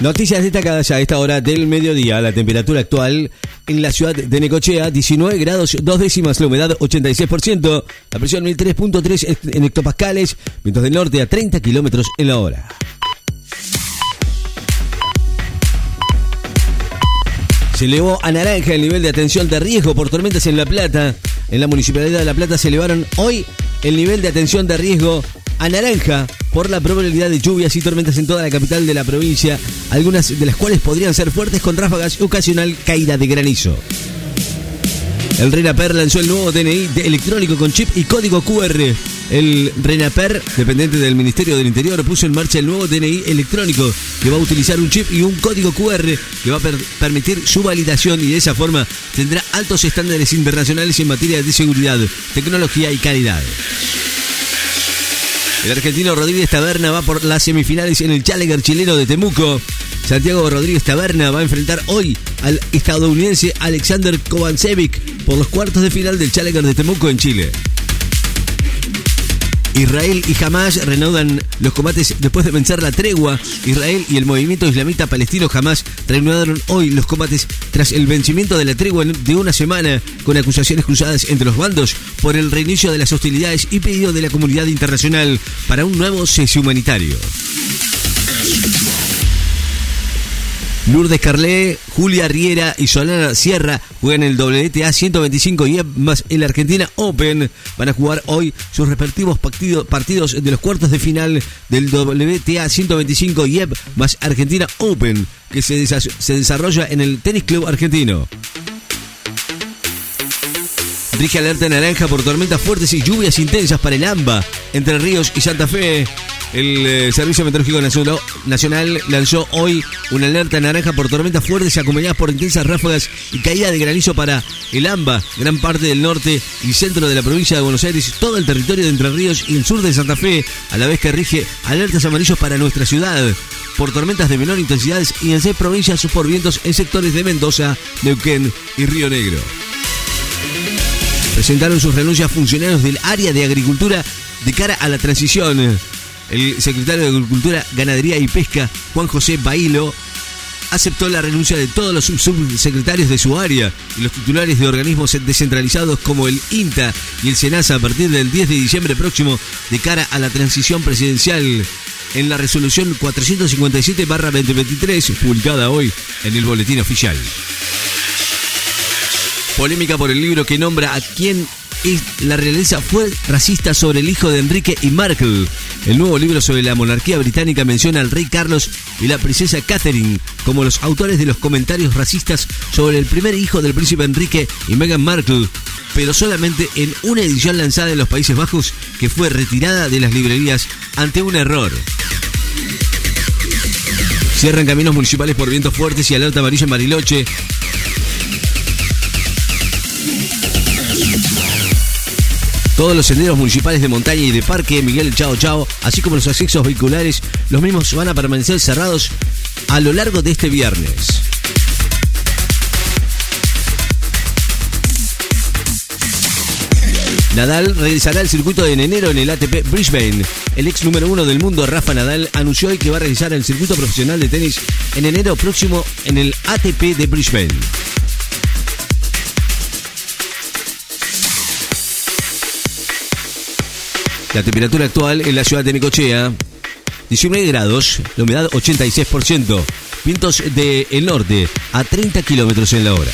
Noticias destacadas a esta hora del mediodía. La temperatura actual en la ciudad de Necochea, 19 grados, dos décimas, la humedad 86%, la presión 1003.3 en hectopascales, vientos del norte a 30 kilómetros en la hora. Se elevó a naranja el nivel de atención de riesgo por tormentas en La Plata. En la Municipalidad de La Plata se elevaron hoy el nivel de atención de riesgo a naranja por la probabilidad de lluvias y tormentas en toda la capital de la provincia, algunas de las cuales podrían ser fuertes con ráfagas y ocasional caída de granizo. El RENAPER lanzó el nuevo DNI electrónico con chip y código QR. El RENAPER, dependiente del Ministerio del Interior, puso en marcha el nuevo DNI electrónico que va a utilizar un chip y un código QR que va a permitir su validación y de esa forma tendrá altos estándares internacionales en materia de seguridad, tecnología y calidad. El argentino Rodríguez Taberna va por las semifinales en el Challenger chileno de Temuco. Santiago Rodríguez Taberna va a enfrentar hoy al estadounidense Alexander Kovancevic por los cuartos de final del Challenger de Temuco en Chile. Israel y Hamas reanudan los combates después de vencer la tregua. Israel y el movimiento islamista palestino Hamas reanudaron hoy los combates tras el vencimiento de la tregua de una semana con acusaciones cruzadas entre los bandos por el reinicio de las hostilidades y pedido de la comunidad internacional para un nuevo cese humanitario. Lourdes Carlé, Julia Riera y Solana Sierra juegan el WTA 125 y más el Argentina Open. Van a jugar hoy sus respectivos partidos de los cuartos de final del WTA 125 y más Argentina Open, que se, se desarrolla en el Tenis Club Argentino. Rige alerta naranja por tormentas fuertes y lluvias intensas para el AMBA, Entre Ríos y Santa Fe. El eh, Servicio Meteorológico Nacional lanzó hoy una alerta naranja por tormentas fuertes acompañadas por intensas ráfagas y caída de granizo para el AMBA, gran parte del norte y centro de la provincia de Buenos Aires, todo el territorio de Entre Ríos y el sur de Santa Fe, a la vez que rige alertas amarillos para nuestra ciudad por tormentas de menor intensidad y en seis provincias por vientos en sectores de Mendoza, Neuquén y Río Negro. Presentaron sus renuncias funcionarios del área de agricultura de cara a la transición. El secretario de Agricultura, Ganadería y Pesca, Juan José Bailo, aceptó la renuncia de todos los subsecretarios de su área y los titulares de organismos descentralizados como el INTA y el SENASA a partir del 10 de diciembre próximo de cara a la transición presidencial en la resolución 457-2023 publicada hoy en el boletín oficial. Polémica por el libro que nombra a quien la realeza fue racista sobre el hijo de Enrique y Markle. El nuevo libro sobre la monarquía británica menciona al rey Carlos y la princesa Catherine como los autores de los comentarios racistas sobre el primer hijo del príncipe Enrique y Meghan Markle, pero solamente en una edición lanzada en los Países Bajos que fue retirada de las librerías ante un error. Cierran caminos municipales por vientos fuertes y alerta amarilla en Bariloche. Todos los senderos municipales de montaña y de parque Miguel Chao Chao, así como los accesos vehiculares, los mismos van a permanecer cerrados a lo largo de este viernes. Nadal regresará al circuito en enero en el ATP Brisbane. El ex número uno del mundo, Rafa Nadal, anunció hoy que va a realizar el circuito profesional de tenis en enero próximo en el ATP de Brisbane. La temperatura actual en la ciudad de Necochea, 19 grados, la humedad 86%, vientos del norte a 30 kilómetros en la hora.